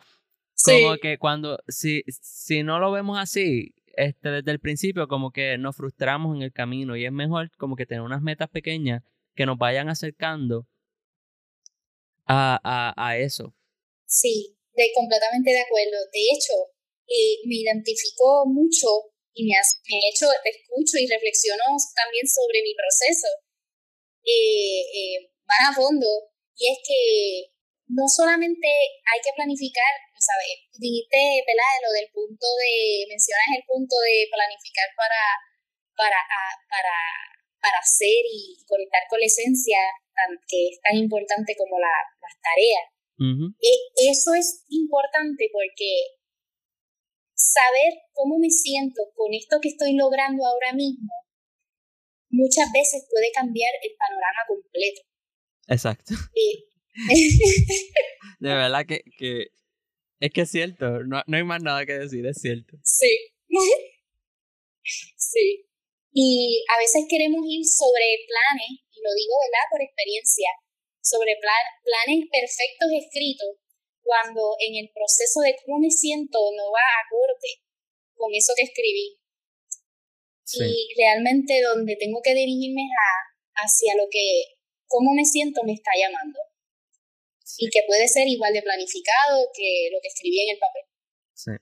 S1: como que cuando si, si no lo vemos así, este desde el principio como que nos frustramos en el camino y es mejor como que tener unas metas pequeñas que nos vayan acercando a, a, a eso.
S2: Sí, de, completamente de acuerdo. De hecho, eh, me identifico mucho y me, me he hecho, escucho y reflexiono también sobre mi proceso eh, eh, más a fondo. Y es que no solamente hay que planificar, ¿sabes? Dijiste, ¿verdad? Lo del punto de, mencionas el punto de planificar para, para, para, para hacer y conectar con la esencia que es tan importante como la, las tareas. E, eso es importante porque saber cómo me siento con esto que estoy logrando ahora mismo muchas veces puede cambiar el panorama completo.
S1: Exacto. de verdad que, que, es que es cierto, no, no hay más nada que decir, es cierto.
S2: Sí. sí. Y a veces queremos ir sobre planes, y lo digo, ¿verdad? Por experiencia, sobre planes perfectos escritos cuando en el proceso de cómo me siento no va acorde con eso que escribí. Y realmente donde tengo que dirigirme a, hacia lo que, cómo me siento me está llamando. Y que puede ser igual de planificado que lo que escribí en el papel.
S1: Sí.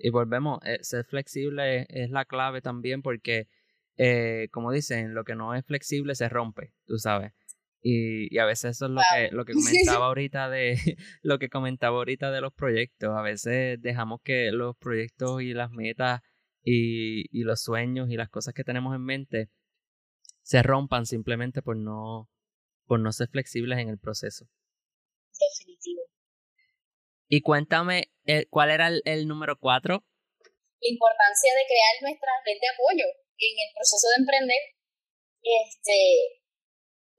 S1: Y volvemos, eh, ser flexible es, la clave también porque, eh, como dicen, lo que no es flexible se rompe, tú sabes. Y, y, a veces eso es lo que, lo que comentaba ahorita de lo que comentaba ahorita de los proyectos. A veces dejamos que los proyectos y las metas y, y los sueños y las cosas que tenemos en mente se rompan simplemente por no, por no ser flexibles en el proceso.
S2: Definitivo.
S1: Y cuéntame, eh, ¿cuál era el, el número cuatro?
S2: La importancia de crear nuestra red de apoyo en el proceso de emprender. Este,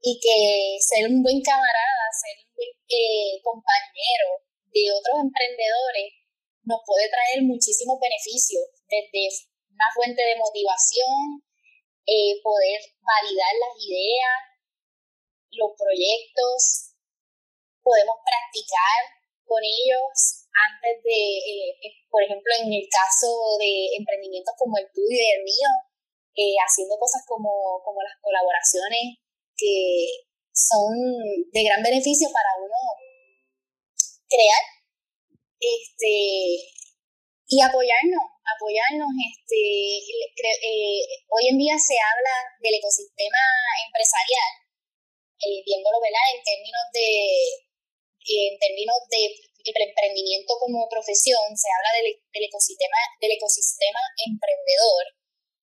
S2: y que ser un buen camarada, ser un buen eh, compañero de otros emprendedores nos puede traer muchísimos beneficios, desde una fuente de motivación, eh, poder validar las ideas, los proyectos, podemos practicar con ellos antes de, eh, por ejemplo, en el caso de emprendimientos como el tuyo y el mío, eh, haciendo cosas como, como las colaboraciones que son de gran beneficio para uno crear este y apoyarnos apoyarnos este eh, hoy en día se habla del ecosistema empresarial eh, viéndolo ¿verdad? en términos de en términos de emprendimiento como profesión se habla del, del ecosistema del ecosistema emprendedor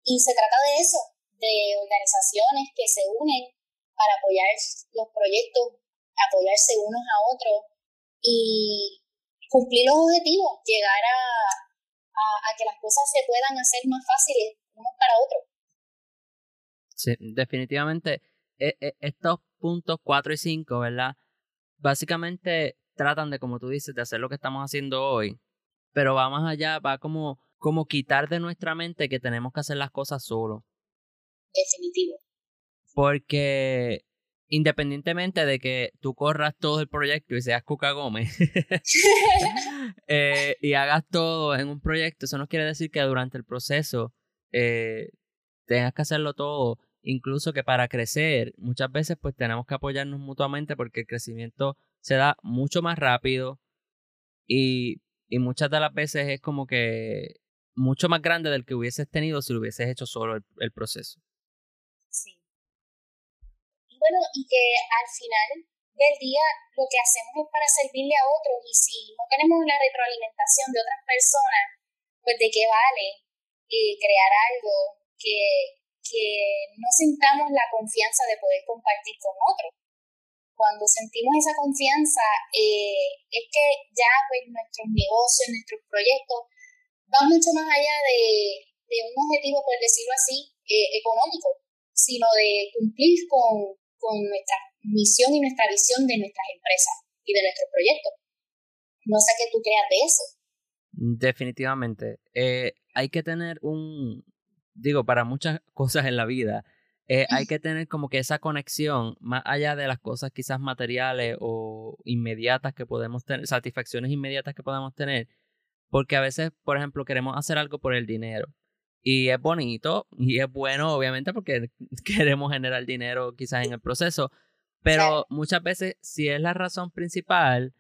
S2: y se trata de eso de organizaciones que se unen para apoyar los proyectos, apoyarse unos a otros y cumplir los objetivos, llegar a, a, que las cosas se puedan hacer más fáciles unos para otros.
S1: Sí, definitivamente e, e, estos puntos 4 y 5, ¿verdad? Básicamente tratan de, como tú dices, de hacer lo que estamos haciendo hoy, pero va más allá, va como, como quitar de nuestra mente que tenemos que hacer las cosas solo.
S2: Definitivo.
S1: Porque independientemente de que tú corras todo el proyecto y seas Cuca Gómez eh, y hagas todo en un proyecto, eso no quiere decir que durante el proceso eh, tengas que hacerlo todo. Incluso que para crecer, muchas veces pues tenemos que apoyarnos mutuamente porque el crecimiento se da mucho más rápido y, y muchas de las veces es como que mucho más grande del que hubieses tenido si lo hubieses hecho solo el proceso.
S2: Bueno, y que al final del día lo que hacemos es para servirle a otros y si no tenemos la retroalimentación de otras personas, pues de qué vale eh, crear algo que, que no sintamos la confianza de poder compartir con otros. Cuando sentimos esa confianza, eh, es que ya pues nuestros negocios, nuestros proyectos van mucho más allá de, de un objetivo, por decirlo así, eh, económico, sino de cumplir con, con nuestra misión y nuestra visión de nuestras empresas y de nuestros proyectos. No sé qué tú creas de eso.
S1: Definitivamente. Eh, hay que tener un, digo, para muchas cosas en la vida, eh, hay que tener como que esa conexión más allá de las cosas quizás materiales o inmediatas que podemos tener, satisfacciones inmediatas que podemos tener, porque a veces, por ejemplo, queremos hacer algo por el dinero y es bonito y es bueno, obviamente, porque queremos generar dinero quizás en el proceso. Pero muchas veces, si es la razón principal,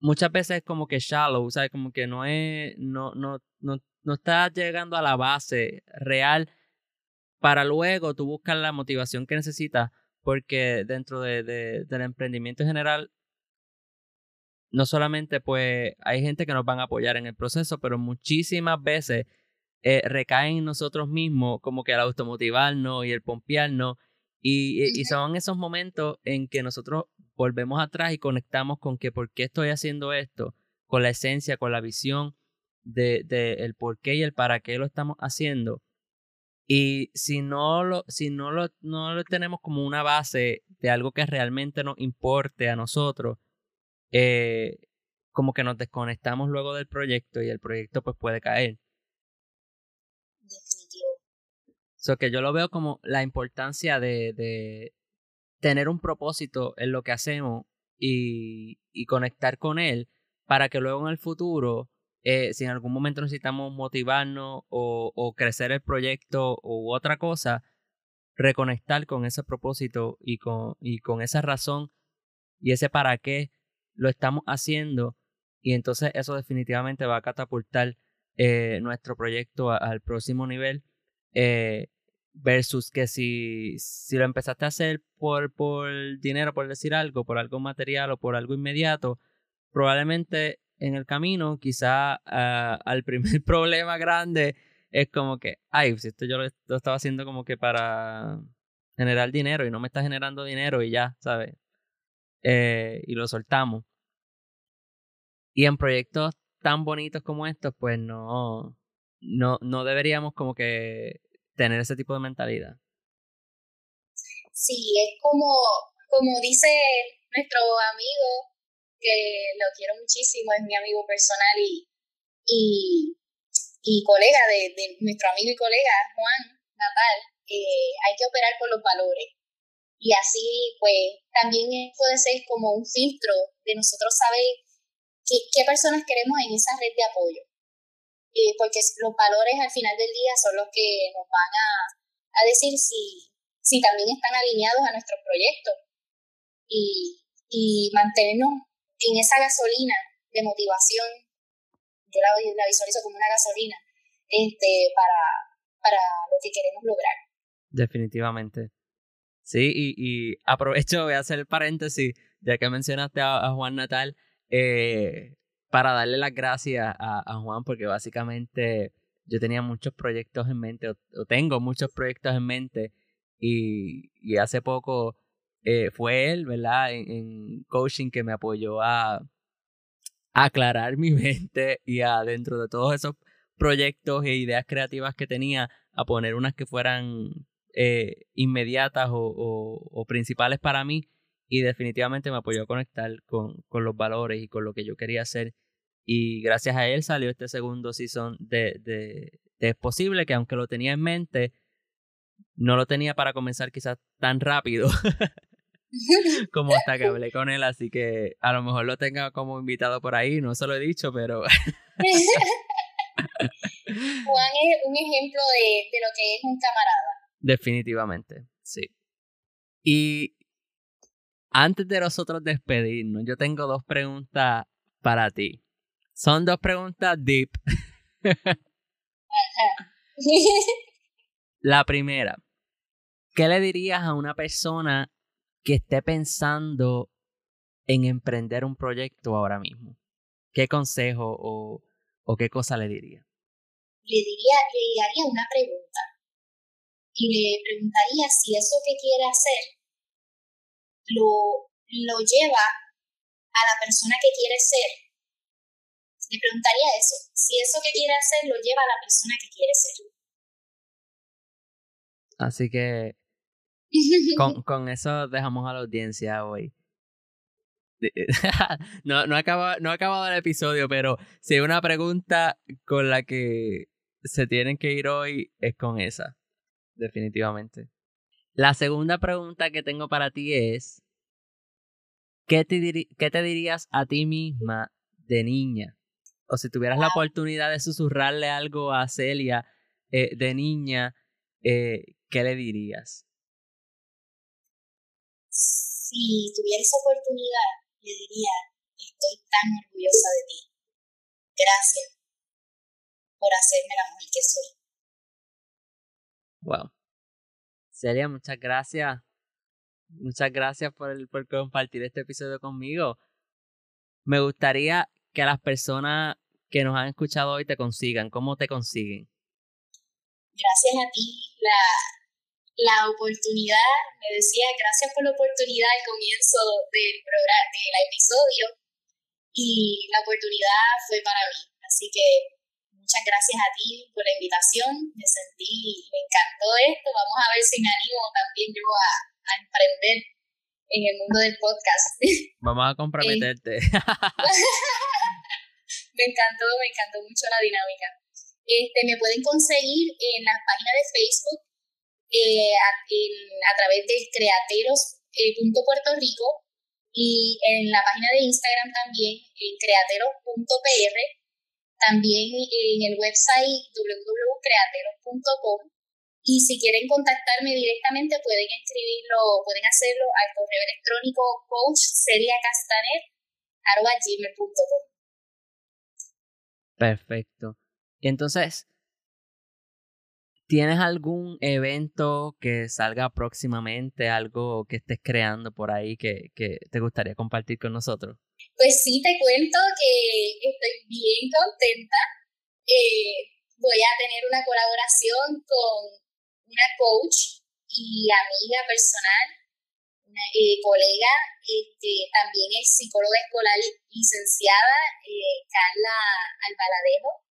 S1: muchas veces es como que shallow, sea, como que no es, no, no, no, no está llegando a la base real para luego tú buscar la motivación que necesitas, porque dentro de, de, del emprendimiento en general, no solamente pues hay gente que nos van a apoyar en el proceso, pero muchísimas veces eh, recaen en nosotros mismos, como que al automotivarnos y el pompearnos. Y, y, son esos momentos en que nosotros volvemos atrás y conectamos con que por qué estoy haciendo esto, con la esencia, con la visión de, de el por qué y el para qué lo estamos haciendo. Y si no lo, si no lo, no lo tenemos como una base de algo que realmente nos importe a nosotros, eh, como que nos desconectamos luego del proyecto y el proyecto pues puede caer
S2: definitivo.
S1: So que yo lo veo como la importancia de, de tener un propósito en lo que hacemos y, y, conectar con él para que luego en el futuro, eh, si en algún momento necesitamos motivarnos o, crecer el proyecto u otra cosa, reconectar con ese propósito y con, y con esa razón y ese para qué lo estamos haciendo y entonces eso definitivamente va a catapultar eh, nuestro proyecto al próximo nivel eh, versus que si, si lo empezaste a hacer por, por dinero, por decir algo, por algo material o por algo inmediato, probablemente en el camino, quizá ah, al primer problema grande es como que, ay, si esto yo lo, estaba haciendo como que para generar dinero y no me está generando dinero y ya, ¿sabes? Eh, y lo soltamos. Y en proyectos tan bonitos como estos, pues no, no, no deberíamos como que tener ese tipo de mentalidad.
S2: Sí, es como, como dice nuestro amigo, que lo quiero muchísimo, es mi amigo personal y, y, colega de, nuestro amigo y colega Juan Natal, eh, hay que operar con los valores. Y así, pues, también puede ser como un filtro de nosotros saber ¿Qué, personas queremos en esa red de apoyo? eh, porque los valores al final del día son los que nos van a, a decir si, si también están alineados a nuestros proyectos y, y mantenernos en esa gasolina de motivación, yo la, visualizo como una gasolina este, para, para lo que queremos lograr.
S1: Definitivamente. Sí, y, aprovecho, voy a hacer el paréntesis, ya que mencionaste a, Juan Natal, eh, para darle las gracias a, Juan, porque básicamente yo tenía muchos proyectos en mente, o, tengo muchos proyectos en mente, y hace poco eh, fue él, ¿verdad? En, en, coaching que me apoyó a, a aclarar mi mente y a dentro de todos esos proyectos e ideas creativas que tenía, a poner unas que fueran eh, inmediatas o, principales para mí y definitivamente me apoyó a conectar con, con, los valores y con lo que yo quería hacer y gracias a él salió este segundo season de, de, de Es Posible que aunque lo tenía en mente no lo tenía para comenzar quizás tan rápido como hasta que hablé con él, así que a lo mejor lo tenga como invitado por ahí, no se lo he dicho, pero...
S2: Juan es un ejemplo de, de, lo que es un camarada.
S1: Definitivamente, sí. Y antes de nosotros despedirnos, yo tengo dos preguntas para ti. Son dos preguntas deep. La primera, ¿qué le dirías a una persona que esté pensando en emprender un proyecto ahora mismo? ¿Qué consejo o, o qué cosa le diría?
S2: Le diría, le haría una pregunta y le preguntaría si eso que quiere hacer lo, lo lleva a la persona que quiere ser. Le preguntaría eso, si eso que quiere hacer lo lleva a la persona que quiere ser.
S1: Así que con, con eso dejamos a la audiencia hoy. no, no, acaba, no ha acabado el episodio, pero si hay una pregunta con la que se tienen que ir hoy, es con esa. Definitivamente. La segunda pregunta que tengo para ti es, ¿qué te, qué te dirías a ti misma de niña? O si tuvieras la oportunidad de susurrarle algo a Celia eh, de niña, eh, ¿qué le dirías?
S2: Si tuviera esa oportunidad, le diría, estoy tan orgullosa de ti. Gracias por hacerme la mujer que soy.
S1: Wow. Celia, muchas gracias. Muchas gracias por, el, por compartir este episodio conmigo. Me gustaría que las personas que nos han escuchado hoy te consigan. ¿Cómo te consiguen?
S2: Gracias a ti. La, la oportunidad, me decía, gracias por la oportunidad al comienzo del programa, del episodio, y la oportunidad fue para mí. Así que muchas gracias a ti por la invitación, me sentí, me encantó esto, vamos a ver si me animo también yo a, a emprender en el mundo del podcast.
S1: Vamos a comprometerte.
S2: me encantó, me encantó mucho la dinámica. Este, me pueden conseguir en la página de Facebook eh, a, a, través de createros.puerto eh, y en la página de Instagram también en createros.pr, también en el website www.createros.com y si quieren contactarme directamente pueden escribirlo, pueden hacerlo al correo electrónico coachceliacastanet.com.
S1: Perfecto. Y entonces, ¿Tienes algún evento que salga próximamente, algo que estés creando por ahí que, te gustaría compartir con nosotros?
S2: Pues sí, te cuento que estoy bien contenta. Eh, voy a tener una colaboración con una coach y amiga personal, una eh, colega, este, también es psicóloga escolar licenciada, eh, Carla Albaladejo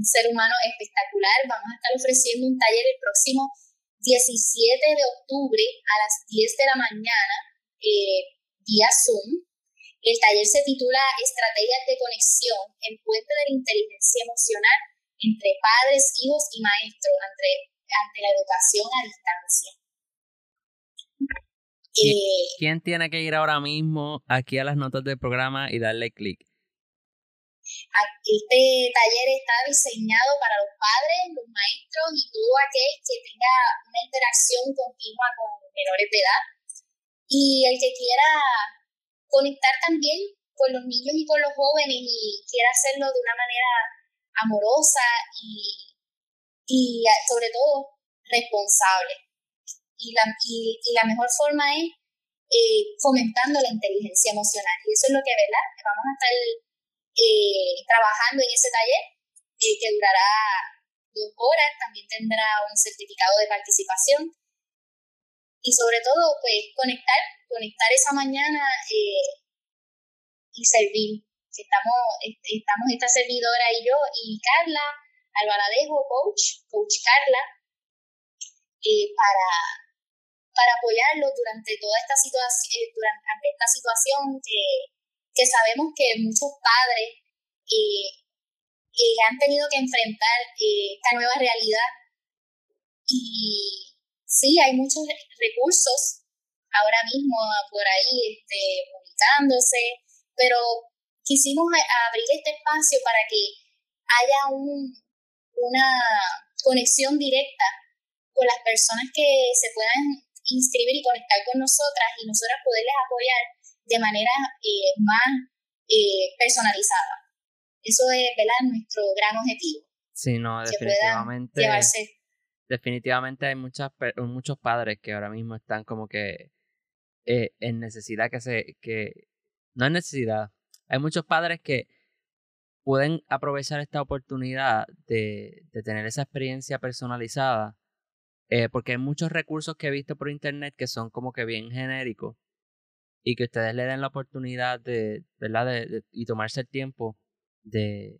S2: un ser humano espectacular. Vamos a estar ofreciendo un taller el próximo 17 de octubre a las 10 de la mañana eh, vía Zoom. El taller se titula Estrategias de conexión, el puente de la inteligencia emocional entre padres, hijos y maestros ante, ante la educación a distancia.
S1: ¿Quién, eh, tiene que ir ahora mismo aquí a las notas del programa y darle clic?
S2: Este taller está diseñado para los padres, los maestros y todo aquel que tenga una interacción continua con menores de edad. Y el que quiera conectar también con los niños y con los jóvenes y quiera hacerlo de una manera amorosa y, y sobre todo responsable. Y la, y, la mejor forma es eh, fomentando la inteligencia emocional. Y eso es lo que, ¿verdad? Vamos a estar eh, trabajando en ese taller eh, que durará dos horas, también tendrá un certificado de participación y sobre todo pues conectar, conectar esa mañana y servir. Estamos, estamos esta servidora y yo y Carla Alvaradejo, coach, coach Carla, para, para apoyarlos durante toda esta situación, durante esta situación que que sabemos que muchos padres eh, eh, han tenido que enfrentar eh, esta nueva realidad. Y sí, hay muchos recursos ahora mismo por ahí este, publicándose, pero quisimos abrir este espacio para que haya un, una conexión directa con las personas que se puedan inscribir y conectar con nosotras y nosotras poderles apoyar de manera eh, más eh, personalizada. Eso es ¿verdad? nuestro gran objetivo.
S1: Sí, no, definitivamente. Definitivamente hay muchas, muchos padres que ahora mismo están como que eh, en necesidad que se. que No es necesidad. Hay muchos padres que pueden aprovechar esta oportunidad de, de tener esa experiencia personalizada. porque hay muchos recursos que he visto por internet que son como que bien genéricos y que ustedes le den la oportunidad de, ¿verdad? De, y tomarse el tiempo de,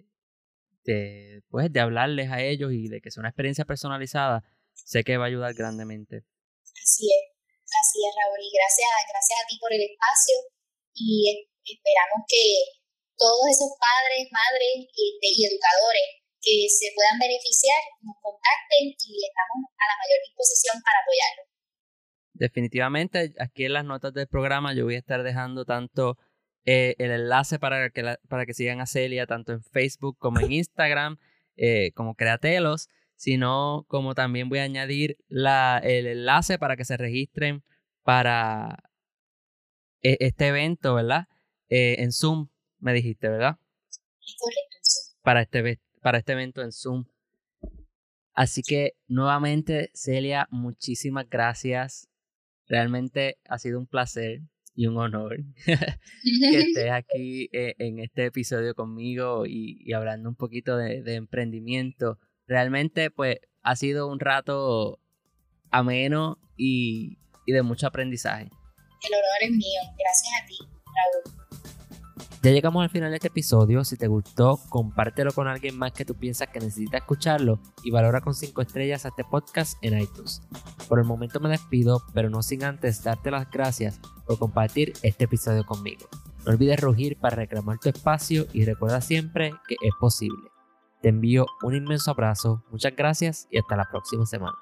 S1: de, pues, de hablarles a ellos y de que sea una experiencia personalizada, sé que va a ayudar grandemente.
S2: Así es, así es, Raúl, y gracias, gracias a ti por el espacio y esperamos que todos esos padres, madres este, y educadores que se puedan beneficiar nos contacten y estamos a la mayor disposición para apoyarlos.
S1: Definitivamente, aquí en las notas del programa yo voy a estar dejando tanto eh, el enlace para que, para que sigan a Celia, tanto en Facebook como en Instagram, eh, como Createlos, sino como también voy a añadir la, el enlace para que se registren para e, este evento, ¿verdad? Eh, en Zoom, me dijiste, ¿verdad?
S2: Correcto,
S1: Para este, para este evento en Zoom. Así que nuevamente, Celia, muchísimas gracias Realmente ha sido un placer y un honor que estés aquí eh, en este episodio conmigo y, hablando un poquito de, emprendimiento. Realmente, pues, ha sido un rato ameno y, y de mucho aprendizaje.
S2: El honor es mío. Gracias a ti, Raúl.
S1: Ya llegamos al final de este episodio. Si te gustó, compártelo con alguien más que tú piensas que necesita escucharlo y valora con 5 estrellas a este podcast en iTunes. Por el momento me despido, pero no sin antes darte las gracias por compartir este episodio conmigo. No olvides rugir para reclamar tu espacio y recuerda siempre que es posible. Te envío un inmenso abrazo, muchas gracias y hasta la próxima semana.